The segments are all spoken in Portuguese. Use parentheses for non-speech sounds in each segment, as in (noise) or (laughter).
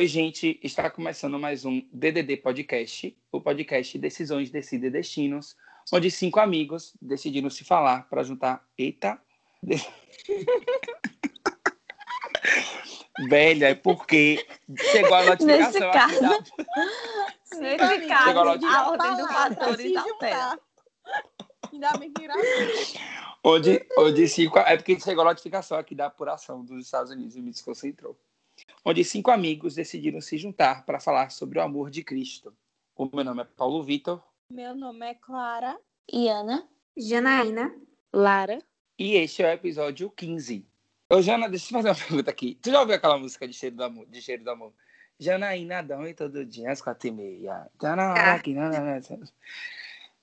Oi, gente, está começando mais um DDD Podcast, o podcast Decisões Decidem Destinos, onde cinco amigos decidiram se falar para juntar. Eita! (laughs) Velha, é porque chegou a notificação Nesse caso, da... nesse caso, a a notificação. ordem dos fatores altera. Ainda bem que gravou. onde, onde cinco... É porque chegou a notificação aqui da apuração dos Estados Unidos e me desconcentrou. Onde cinco amigos decidiram se juntar para falar sobre o amor de Cristo. O meu nome é Paulo Vitor Meu nome é Clara. E Ana? Janaína, Lara. e este é o episódio 15. Ô, Jana, deixa eu te fazer uma (laughs) pergunta aqui. Tu já ouviu aquela música de Cheiro do Amor? De Cheiro do Amor? Janaína dorme todo dia às quatro e meia. Ah. que não, não, não.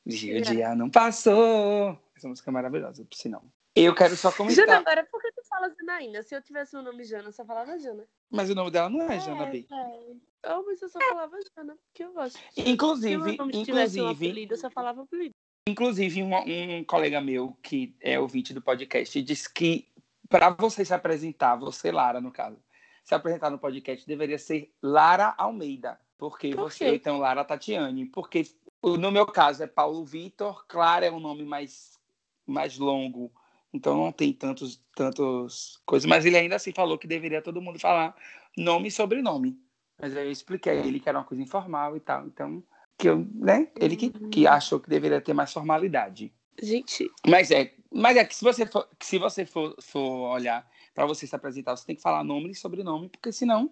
Dia, o dia não passou. Essa música é maravilhosa, por sinal. Eu quero só Jana, comentar. agora por que fala Janaína? Se eu tivesse o nome Jana, eu só falava Jana. Mas o nome dela não é Jana B. É. Oh, mas eu só falava Jana, porque eu gosto. Se Inclusive, nome tivesse um inclusive, apelido, eu só falava apelido. Inclusive, um, um colega meu, que é ouvinte do podcast, disse que para você se apresentar, você, Lara, no caso, se apresentar no podcast, deveria ser Lara Almeida. Porque Por você, então, Lara Tatiane. Porque no meu caso é Paulo Vitor, Clara é um nome mais, mais longo, então não tem tantos, tantos coisas. Mas ele ainda assim falou que deveria todo mundo falar nome e sobrenome. Mas aí eu expliquei a ele que era uma coisa informal e tal. Então, que eu, né? Ele que, que achou que deveria ter mais formalidade. Gente, Mas é, mas é que se você for, se você for, for olhar para você se apresentar, você tem que falar nome e sobrenome, porque senão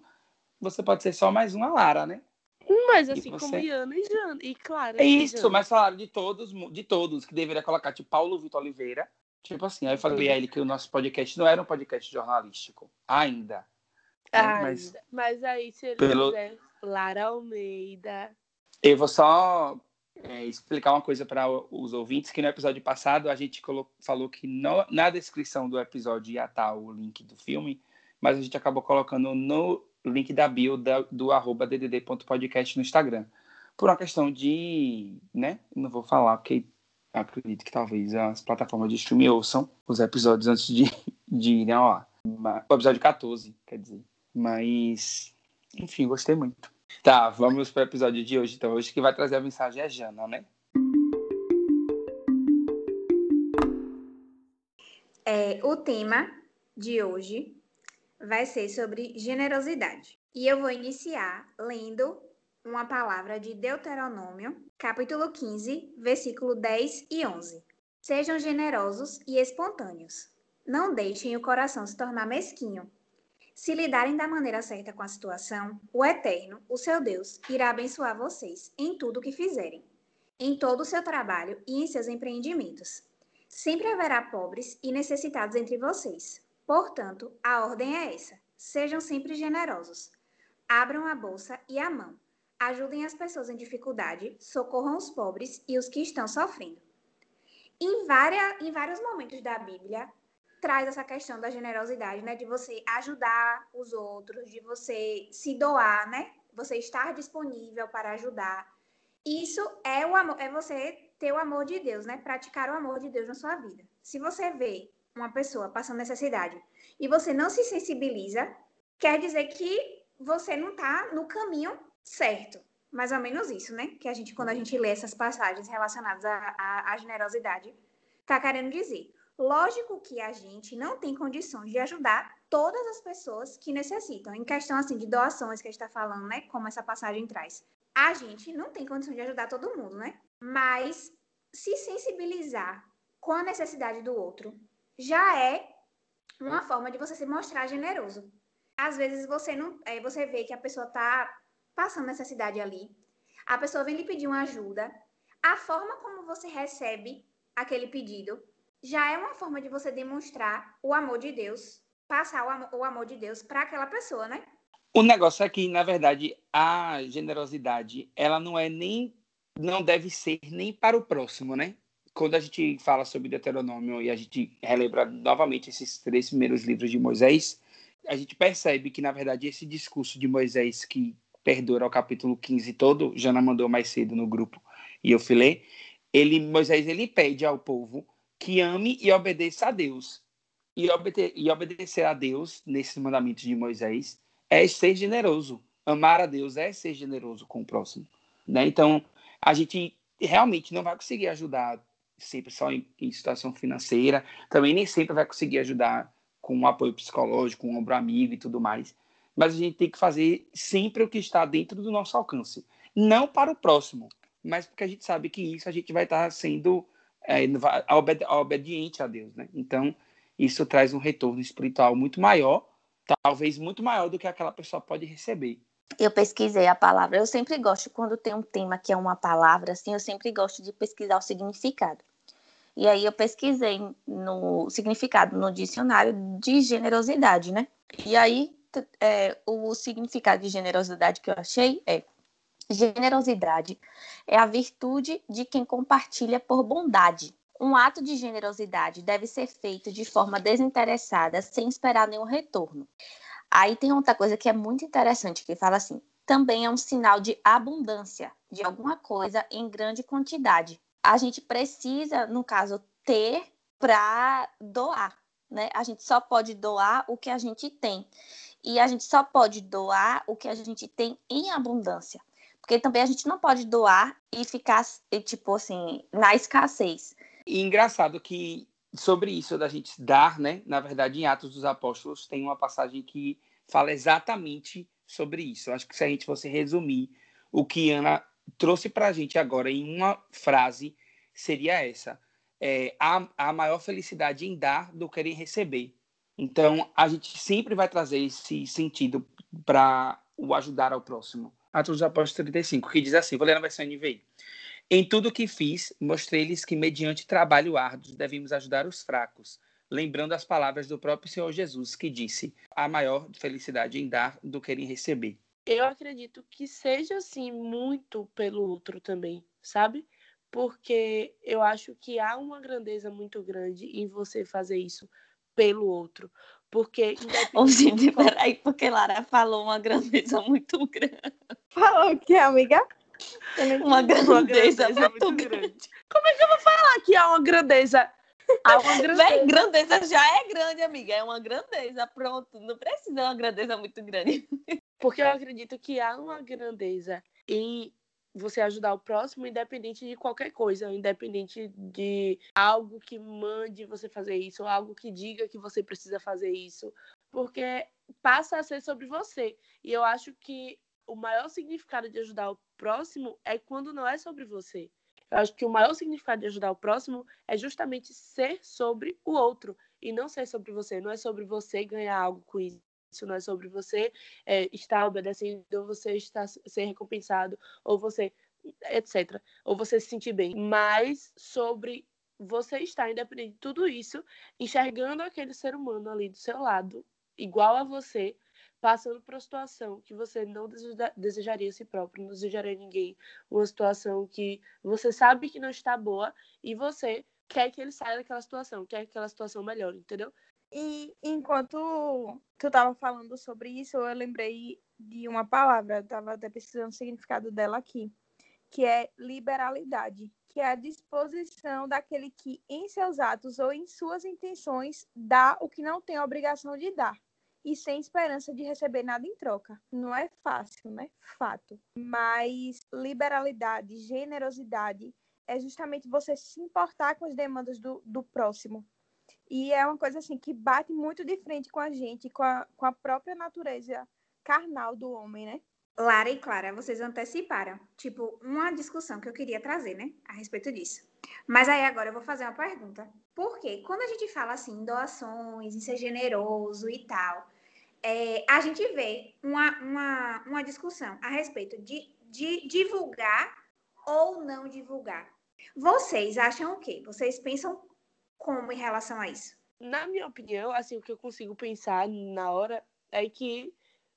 você pode ser só mais uma Lara, né? mas assim como você? Iana e Jana. E Clara. É isso, mas falaram de todos, de todos, que deveria colocar tipo Paulo Vitor Oliveira. Tipo assim, aí eu falei a ele que o nosso podcast não era um podcast jornalístico, ainda. né? Ah, Mas ainda. Mas aí, se ele Pelo- quiser Lara Almeida. eu vou só é, explicar uma coisa para os ouvintes, que no episódio passado a gente falou que no- na descrição do episódio ia estar o link do filme, mas a gente acabou colocando no link da bio da- do arroba ddd.podcast no Instagram. Por uma questão de, né, não vou falar, porque acredito que talvez as plataformas de streaming ouçam os episódios antes de, (laughs) de irem ao O episódio 14, quer dizer. Mas, enfim, gostei muito. Tá, vamos para o episódio de hoje. Então, hoje que vai trazer a mensagem é Jana, né? é, o tema de hoje vai ser sobre generosidade. E eu vou iniciar lendo uma palavra de Deuteronômio, capítulo 15, versículo 10 e 11. Sejam generosos e espontâneos. Não deixem o coração se tornar mesquinho. Se lidarem da maneira certa com a situação, o Eterno, o seu Deus, irá abençoar vocês em tudo o que fizerem, em todo o seu trabalho e em seus empreendimentos. Sempre haverá pobres e necessitados entre vocês. Portanto, a ordem é essa: sejam sempre generosos. Abram a bolsa e a mão. Ajudem as pessoas em dificuldade, socorram os pobres e os que estão sofrendo. Em, várias, em vários momentos da Bíblia, traz essa questão da generosidade, né? De você ajudar os outros, de você se doar, né? Você estar disponível para ajudar. Isso é o amor, é você ter o amor de Deus, né? Praticar o amor de Deus na sua vida. Se você vê uma pessoa passando necessidade e você não se sensibiliza, quer dizer que você não está no caminho certo. Mais ou menos isso, né? Que a gente, quando a gente lê essas passagens relacionadas à, generosidade, está querendo dizer. Lógico que a gente não tem condições de ajudar todas as pessoas que necessitam. Em questão assim de doações que a gente está falando, né? Como essa passagem traz. A gente não tem condição de ajudar todo mundo, né? Mas se sensibilizar com a necessidade do outro já é uma forma de você se mostrar generoso. Às vezes você não, é, você vê que a pessoa está passando necessidade ali, a pessoa vem lhe pedir uma ajuda, a forma como você recebe aquele pedido já é uma forma de você demonstrar o amor de Deus, passar o amor, o amor de Deus para aquela pessoa, né? O negócio é que, na verdade, a generosidade, ela não é nem, não deve ser nem para o próximo, né? Quando a gente fala sobre Deuteronômio e a gente relembra novamente esses três primeiros livros de Moisés, a gente percebe que, na verdade, esse discurso de Moisés que perdura o capítulo 15 todo, Jana mandou mais cedo no grupo e eu fui ler, ele, Moisés ele pede ao povo que ame e obedeça a Deus. E, obede e obedecer a Deus, nesses mandamentos de Moisés, é ser generoso. amar a Deus é ser generoso com o próximo, né? Então, a gente realmente não vai conseguir ajudar sempre só em, em situação financeira, também nem sempre vai conseguir ajudar com um apoio psicológico, um ombro amigo e tudo mais. Mas a gente tem que fazer sempre o que está dentro do nosso alcance. Não para o próximo, mas porque a gente sabe que isso a gente vai estar sendo é, obediente a Deus, né? Então, isso traz um retorno espiritual muito maior, talvez muito maior do que aquela pessoa pode receber. Eu pesquisei a palavra. Eu sempre gosto, quando tem um tema que é uma palavra, assim, eu sempre gosto de pesquisar o significado. E aí eu pesquisei no significado no dicionário de generosidade, né? E aí é, o significado de generosidade que eu achei é generosidade é a virtude de quem compartilha por bondade. Um ato de generosidade deve ser feito de forma desinteressada, sem esperar nenhum retorno. Aí tem outra coisa que é muito interessante, que fala assim: também é um sinal de abundância de alguma coisa em grande quantidade. A gente precisa, no caso, ter para doar, né? A gente só pode doar o que a gente tem. E a gente só pode doar o que a gente tem em abundância. Porque também a gente não pode doar e ficar, tipo assim, na escassez. E engraçado que sobre isso da gente dar, né? Na verdade, em Atos dos Apóstolos tem uma passagem que fala exatamente sobre isso. Acho que se a gente fosse resumir o que Ana trouxe para a gente agora em uma frase, seria essa: é, há, há maior felicidade em dar do que em receber. Então, a gente sempre vai trazer esse sentido para o ajudar ao próximo. Atos dos Apóstolos 35, que diz assim, vou ler na versão NVI. Em tudo o que fiz, mostrei-lhes que, mediante trabalho árduo, devemos ajudar os fracos, lembrando as palavras do próprio Senhor Jesus, que disse: há maior felicidade em dar do que em receber. Eu acredito que seja, assim, muito pelo outro também, sabe? Porque eu acho que há uma grandeza muito grande em você fazer isso pelo outro. Porque. Ô, gente, peraí, porque Lara falou uma grandeza (laughs) muito grande. Falou o que, amiga? Uma grandeza, uma grandeza muito, muito grande. grande. Como é que eu vou falar que há uma grandeza? Há uma grandeza. Grandeza já é grande, amiga. É uma grandeza. Pronto. Não precisa uma grandeza muito grande. Porque eu acredito que há uma grandeza em você ajudar o próximo, independente de qualquer coisa, independente de algo que mande você fazer isso, ou algo que diga que você precisa fazer isso, porque passa a ser sobre você. E eu acho que o maior significado de ajudar o próximo é quando não é sobre você. Eu acho que o maior significado de ajudar o próximo é justamente ser sobre o outro e não ser sobre você. Não é sobre você ganhar algo com isso isso não é sobre você é, estar obedecendo, ou você estar ser recompensado, ou você, etc. Ou você se sentir bem, mas sobre você estar, independente de tudo isso, enxergando aquele ser humano ali do seu lado, igual a você, passando por uma situação que você não desejaria a si próprio, não desejaria a ninguém, uma situação que você sabe que não está boa e você quer que ele saia daquela situação, quer que aquela situação melhore, entendeu? E enquanto tu estava falando sobre isso, eu lembrei de uma palavra, estava até pesquisando o significado dela aqui, que é liberalidade, que é a disposição daquele que, em seus atos ou em suas intenções, dá o que não tem obrigação de dar e sem esperança de receber nada em troca. Não é fácil, né? Fato. Mas liberalidade, generosidade é justamente você se importar com as demandas do, do próximo, e é uma coisa assim que bate muito de frente com a gente, com a, com a própria natureza carnal do homem, né? Lara e Clara, vocês anteciparam, tipo, uma discussão que eu queria trazer, né, a respeito disso. Mas aí agora eu vou fazer uma pergunta. Porque quando a gente fala assim, doações, em ser generoso e tal, é, a gente vê uma, uma, uma discussão a respeito de, de divulgar ou não divulgar. Vocês acham o quê? Vocês pensam como em relação a isso? Na minha opinião, assim, o que eu consigo pensar na hora é que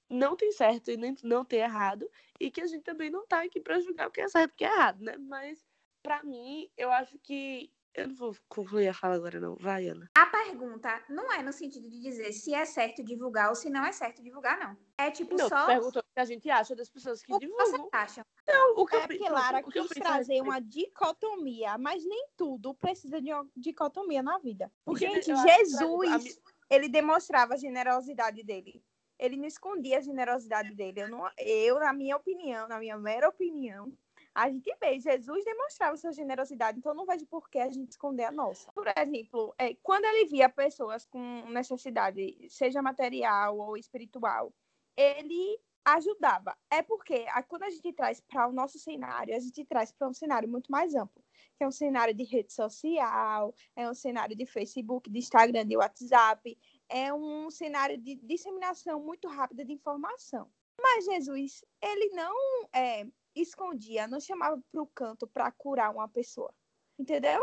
não tem certo e nem não tem errado e que a gente também não tá aqui para julgar o que é certo e o que é errado, né? Mas para mim, eu acho que eu não vou concluir a fala agora, não. Vai, Ana. A pergunta não é no sentido de dizer se é certo divulgar ou se não é certo divulgar, não. É tipo não, só. perguntou o que a gente acha das pessoas que o divulgam. Que você acha? Não, o que é eu porque Lara quis trazer uma dicotomia, mas nem tudo precisa de uma dicotomia na vida. Porque, gente, Jesus, ele demonstrava a generosidade dele. ele não escondia a generosidade dele. Eu, não, eu, na minha opinião, na minha mera opinião, a gente vê, Jesus demonstrava sua generosidade, então não vejo por que a gente esconder a nossa. Por exemplo, é, quando ele via pessoas com necessidade, seja material ou espiritual, ele ajudava. É porque quando a gente traz para o nosso cenário, a gente traz para um cenário muito mais amplo, que é um cenário de rede social, é um cenário de Facebook, de Instagram, de WhatsApp, é um cenário de disseminação muito rápida de informação. Mas Jesus, ele não é, escondia, não chamava para o canto para curar uma pessoa, entendeu?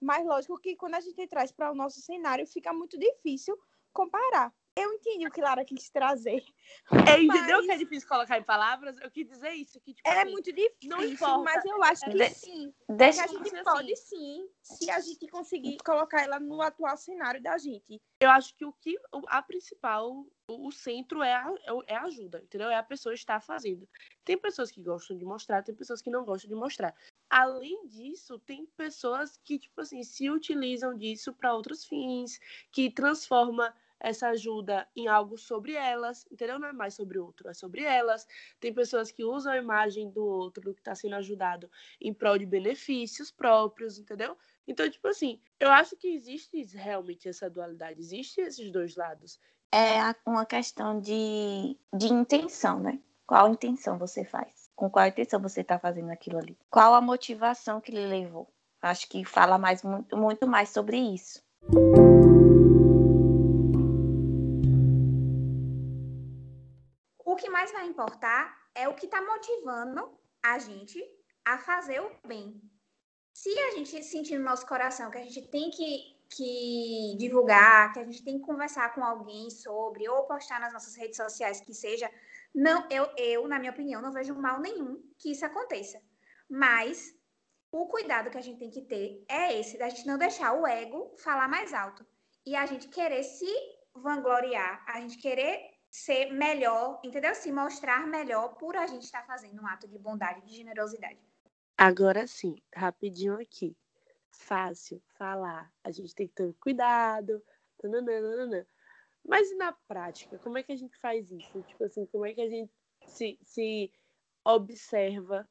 Mas lógico que quando a gente traz para o nosso cenário, fica muito difícil comparar. Eu entendi o que Lara quis trazer. É, entendeu mas... que é difícil colocar em palavras? Eu quis dizer isso. Que, tipo, é assim, muito difícil, não importa. mas eu acho que de... sim. Deixa a gente pode assim. sim, se a gente conseguir colocar ela no atual cenário da gente. Eu acho que o que a principal, o, centro é a, é a ajuda, entendeu? É a pessoa estar fazendo. Tem pessoas que gostam de mostrar, tem pessoas que não gostam de mostrar. Além disso, tem pessoas que, tipo assim, se utilizam disso para outros fins, que transforma essa ajuda em algo sobre elas, entendeu? Não é mais sobre o outro, é sobre elas. Tem pessoas que usam a imagem do outro que está sendo ajudado em prol de benefícios próprios, entendeu? Então, tipo assim, eu acho que existe realmente essa dualidade, existe esses dois lados. É uma questão de, de intenção, né? Qual intenção você faz? Com qual intenção você está fazendo aquilo ali? Qual a motivação que lhe levou? Acho que fala mais muito, muito mais sobre isso. Mais vai importar é o que está motivando a gente a fazer o bem. Se a gente sentir no nosso coração que a gente tem que, que divulgar, que a gente tem que conversar com alguém sobre, ou postar nas nossas redes sociais, que seja, não, eu, eu, na minha opinião, não vejo mal nenhum que isso aconteça. Mas o cuidado que a gente tem que ter é esse, da gente não deixar o ego falar mais alto. E a gente querer se vangloriar, a gente querer ser melhor, entendeu? Se mostrar melhor por a gente estar fazendo um ato de bondade, de generosidade. Agora sim, rapidinho aqui. Fácil falar. A gente tem que ter cuidado. Tananana. Mas na prática, como é que a gente faz isso? Tipo assim, como é que a gente se, se observa,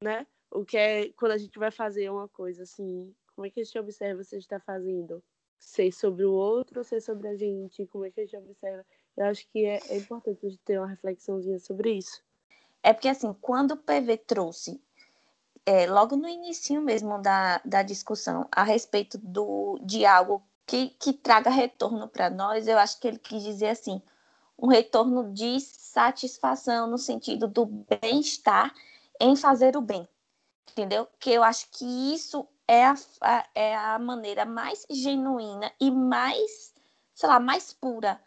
né? O que é quando a gente vai fazer uma coisa assim, como é que a gente observa se a gente está fazendo? Ser sobre o outro ou ser sobre a gente? Como é que a gente observa eu acho que é, é importante a gente ter uma reflexãozinha sobre isso. É porque, assim, quando o PV trouxe, é, logo no início mesmo da, da discussão, a respeito do, de algo que, que traga retorno para nós, eu acho que ele quis dizer assim, um retorno de satisfação no sentido do bem-estar em fazer o bem, entendeu? Que eu acho que isso é a, a, é a maneira mais genuína e mais, sei lá, mais pura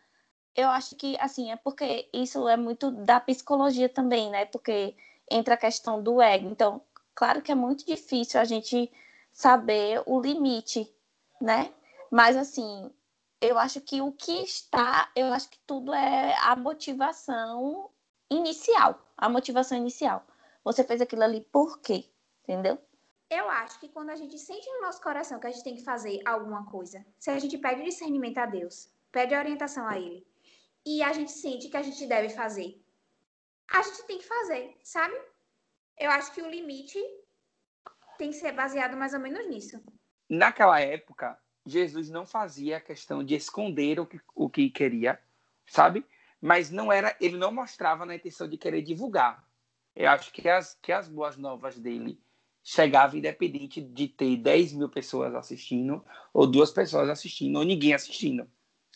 eu acho que, assim, é porque isso é muito da psicologia também, né? Porque entra a questão do ego. Então, claro que é muito difícil a gente saber o limite, né? Mas, assim, eu acho que o que está, eu acho que tudo é a motivação inicial. A motivação inicial. Você fez aquilo ali por quê? Entendeu? Eu acho que quando a gente sente no nosso coração que a gente tem que fazer alguma coisa, se a gente pede discernimento a Deus, pede orientação a Ele, e a gente sente que a gente deve fazer. A gente tem que fazer, sabe? Eu acho que o limite tem que ser baseado mais ou menos nisso. Naquela época, Jesus não fazia a questão de esconder o que, o que queria, sabe? Mas não era, ele não mostrava na intenção de querer divulgar. Eu acho que as, que as boas novas dele chegavam independente de ter 10 mil pessoas assistindo, ou duas pessoas assistindo, ou ninguém assistindo.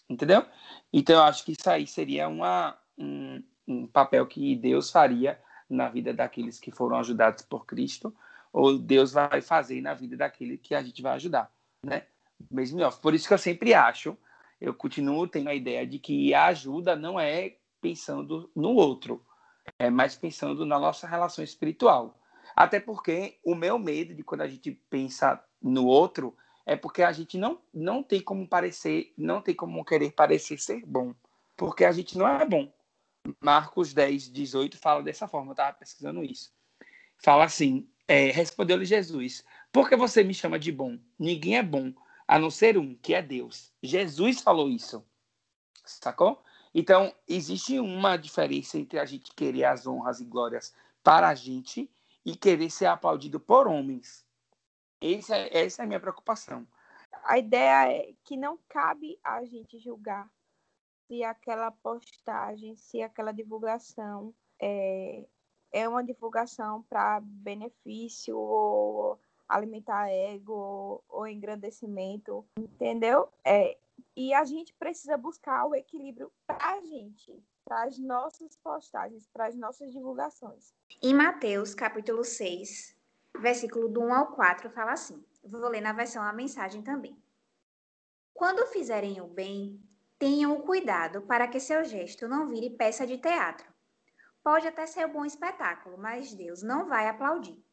Entendeu? Então, eu acho que isso aí seria uma, um, um papel que Deus faria na vida daqueles que foram ajudados por Cristo, ou Deus vai fazer na vida daquele que a gente vai ajudar, né? Mesmo. Por isso que eu sempre acho, eu continuo tendo a ideia de que a ajuda não é pensando no outro, é mais pensando na nossa relação espiritual. Até porque o meu medo de quando a gente pensa no outro é porque a gente não, não tem como parecer, não tem como querer parecer ser bom, porque a gente não é bom. Marcos 10, 18 fala dessa forma, eu estava pesquisando isso. Fala assim: é, respondeu-lhe Jesus, por que você me chama de bom? Ninguém é bom, a não ser um, que é Deus. Jesus falou isso, sacou? Então, existe uma diferença entre a gente querer as honras e glórias para a gente e querer ser aplaudido por homens. Essa, é, essa é a minha preocupação. A ideia é que não cabe a gente julgar se aquela postagem, se aquela divulgação é, é uma divulgação para benefício ou alimentar ego ou engrandecimento, entendeu? É, e a gente precisa buscar o equilíbrio para a gente, para as nossas postagens, para as nossas divulgações. Em Mateus, capítulo 6, versículo do 1 ao 4, fala assim: vou ler na versão a mensagem também. Quando fizerem o bem, tenham cuidado para que seu gesto não vire peça de teatro. Pode até ser um bom espetáculo, mas Deus não vai aplaudir.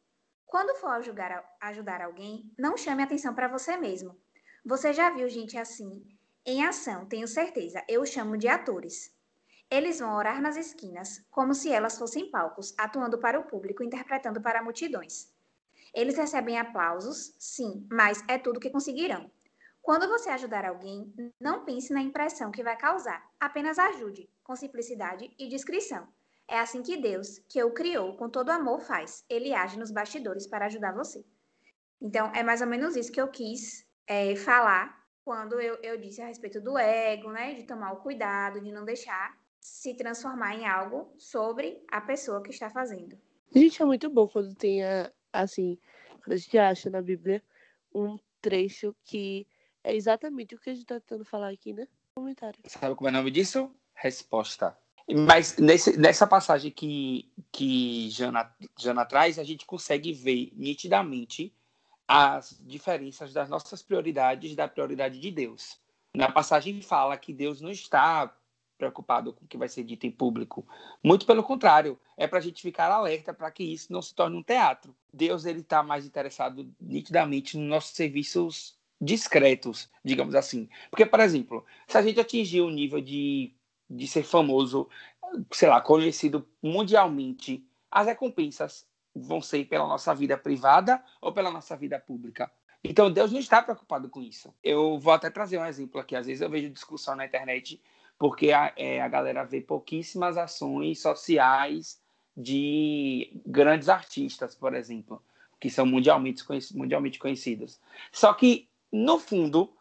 Quando for ajudar, ajudar alguém, não chame atenção para você mesmo. Você já viu gente assim em ação, tenho certeza. Eu chamo de atores. Eles vão orar nas esquinas, como se elas fossem palcos, atuando para o público, interpretando para multidões. Eles recebem aplausos, sim, mas é tudo que conseguirão. Quando você ajudar alguém, não pense na impressão que vai causar. Apenas ajude, com simplicidade e discrição. É assim que Deus, que o criou com todo amor, faz. Ele age nos bastidores para ajudar você. Então, é mais ou menos isso que eu quis é, falar quando eu, eu disse a respeito do ego, né? De tomar o cuidado, de não deixar se transformar em algo sobre a pessoa que está fazendo. Gente, é muito bom quando tem, assim, quando a gente acha na Bíblia um trecho que é exatamente o que a gente está tentando falar aqui, né? Comentário. Sabe como é o nome disso? Resposta. Mas nesse, nessa passagem que, que Jana, Jana traz, a gente consegue ver nitidamente as diferenças das nossas prioridades da prioridade de Deus. Na passagem fala que Deus não está preocupado com o que vai ser dito em público. Muito pelo contrário, é para a gente ficar alerta para que isso não se torne um teatro. Deus ele está mais interessado nitidamente nos nossos serviços discretos, digamos assim. Porque, por exemplo, se a gente atingir o nível de, de ser famoso, sei lá, conhecido mundialmente, as recompensas vão ser pela nossa vida privada ou pela nossa vida pública. Então Deus não está preocupado com isso. Eu vou até trazer um exemplo aqui. Às vezes eu vejo discussão na internet porque a, é, a galera vê pouquíssimas ações sociais de grandes artistas, por exemplo, que são mundialmente, conhecidos, mundialmente conhecidos. Só que, no fundo,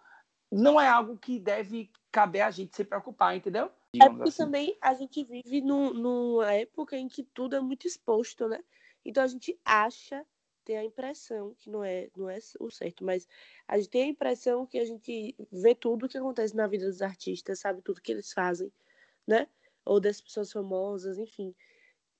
não é algo que deve caber a gente se preocupar, entendeu? É porque assim. também a gente vive no, numa época em que tudo é muito exposto, né? Então a gente acha, tem a impressão, que não é, não é o certo, mas a gente tem a impressão que a gente vê tudo o que acontece na vida dos artistas, sabe tudo que eles fazem, né? Ou das pessoas famosas, enfim.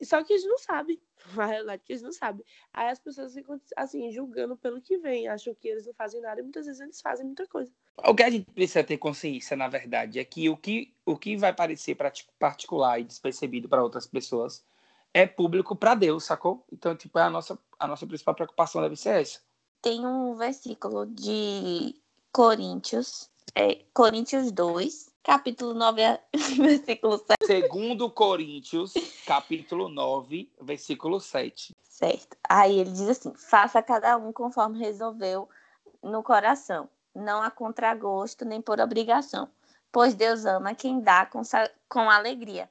Só que eles não sabem. (laughs) A realidade é que eles não sabem. Aí as pessoas ficam, assim, julgando pelo que vem, acham que eles não fazem nada e muitas vezes eles fazem muita coisa. O que a gente precisa ter consciência, na verdade, é que o que, o que vai parecer particular e despercebido para outras pessoas é público para Deus, sacou? Então, tipo, é a nossa, a nossa principal preocupação deve ser essa. Tem um versículo de Coríntios, é, Coríntios 2, capítulo 9, (laughs) versículo 7. Segundo Coríntios, capítulo 9, versículo 7. Certo. Aí ele diz assim: faça cada um conforme resolveu no coração, não a contragosto nem por obrigação, pois Deus ama quem dá com, com alegria.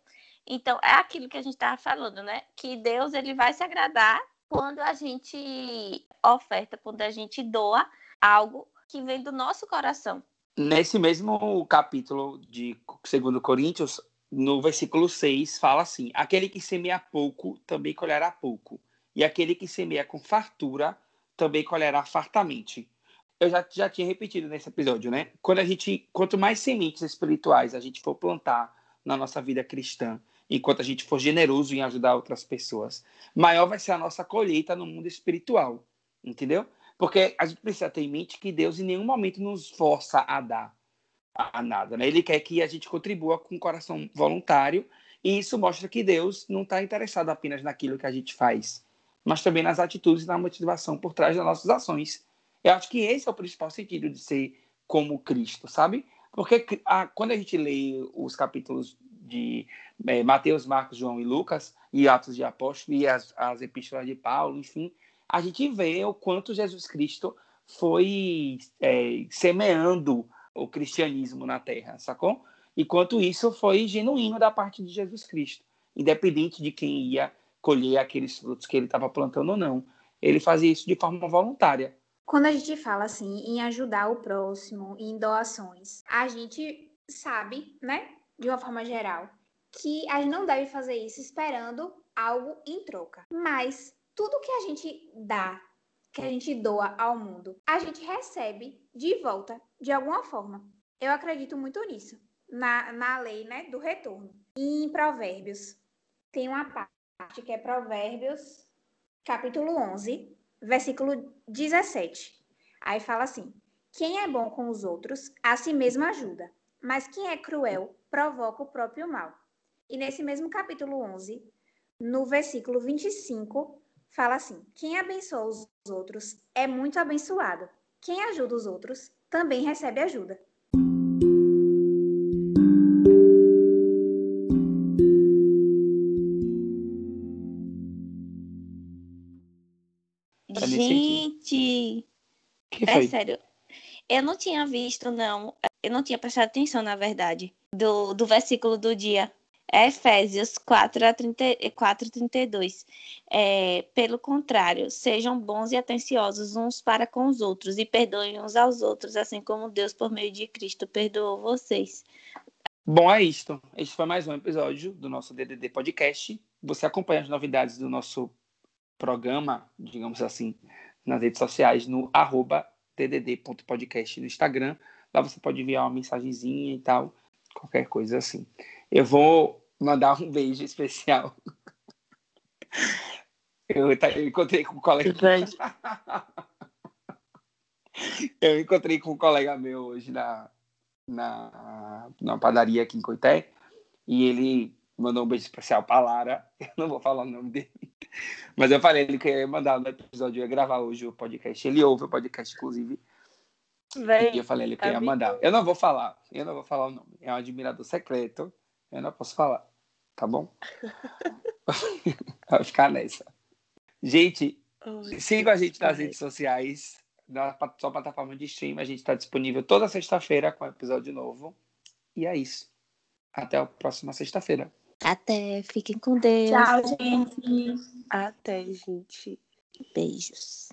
Então, é aquilo que a gente estava falando, né? Que Deus ele vai se agradar quando a gente oferta, quando a gente doa algo que vem do nosso coração. Nesse mesmo capítulo de 2 Coríntios, no versículo 6, fala assim: Aquele que semeia pouco também colherá pouco, e aquele que semeia com fartura também colherá fartamente. Eu já, já tinha repetido nesse episódio, né? Quando a gente, quanto mais sementes espirituais a gente for plantar na nossa vida cristã, enquanto a gente for generoso em ajudar outras pessoas, maior vai ser a nossa colheita no mundo espiritual, entendeu? Porque a gente precisa ter em mente que Deus em nenhum momento nos força a dar a nada, né? Ele quer que a gente contribua com o coração voluntário e isso mostra que Deus não está interessado apenas naquilo que a gente faz, mas também nas atitudes e na motivação por trás das nossas ações. Eu acho que esse é o principal sentido de ser como Cristo, sabe? Porque a, quando a gente lê os capítulos de é, Mateus, Marcos, João e Lucas, e Atos de Apóstolos, e as, as epístolas de Paulo, enfim, a gente vê o quanto Jesus Cristo foi é, semeando o cristianismo na terra, sacou? Enquanto isso foi genuíno da parte de Jesus Cristo, independente de quem ia colher aqueles frutos que ele estava plantando ou não. Ele fazia isso de forma voluntária. Quando a gente fala assim em ajudar o próximo, em doações, a gente sabe, né, de uma forma geral, que a gente não deve fazer isso esperando algo em troca. Mas tudo que a gente dá, que a gente doa ao mundo, a gente recebe de volta de alguma forma. Eu acredito muito nisso, na, na lei né, do retorno. E em Provérbios, tem uma parte que é Provérbios, capítulo 11, versículo 17. Aí fala assim: Quem é bom com os outros, a si mesmo ajuda, mas quem é cruel, provoca o próprio mal. E nesse mesmo capítulo 11, no versículo 25, fala assim: Quem abençoa os outros é muito abençoado. Quem ajuda os outros também recebe ajuda. Gente, é sério. Eu não tinha visto, não. Eu não tinha prestado atenção, na verdade, do, do versículo do dia. É Efésios 4, a 30, 4 32. É, pelo contrário, sejam bons e atenciosos uns para com os outros e perdoem uns aos outros, assim como Deus, por meio de Cristo, perdoou vocês. Bom, é isto. Este foi mais um episódio do nosso DDD Podcast. Você acompanha as novidades do nosso programa, digamos assim, nas redes sociais, no arroba tdd.podcast no Instagram. Lá você pode enviar uma mensagenzinha e tal, qualquer coisa assim. Eu vou mandar um beijo especial. (laughs) Eu, eu encontrei com um colega. (laughs) eu encontrei com um colega meu hoje na, na, na padaria aqui em Coité. E ele mandou um beijo especial para Lara. (laughs) Eu não vou falar o nome dele. Mas eu falei ele que ia mandar no episódio, eu ia gravar hoje o podcast. Ele ouve o podcast, inclusive. Véi, e eu falei ele que ia mandar. Eu não vou falar, eu não vou falar o nome. É um admirador secreto. Eu não posso falar. Tá bom? (laughs) Vai ficar nessa. Gente, siga a gente nas redes sociais, na sua plataforma de stream. A gente está disponível toda sexta-feira com episódio novo. E é isso. Até a próxima sexta-feira. Até, fiquem com Deus. Tchau, gente. Até, gente. Beijos.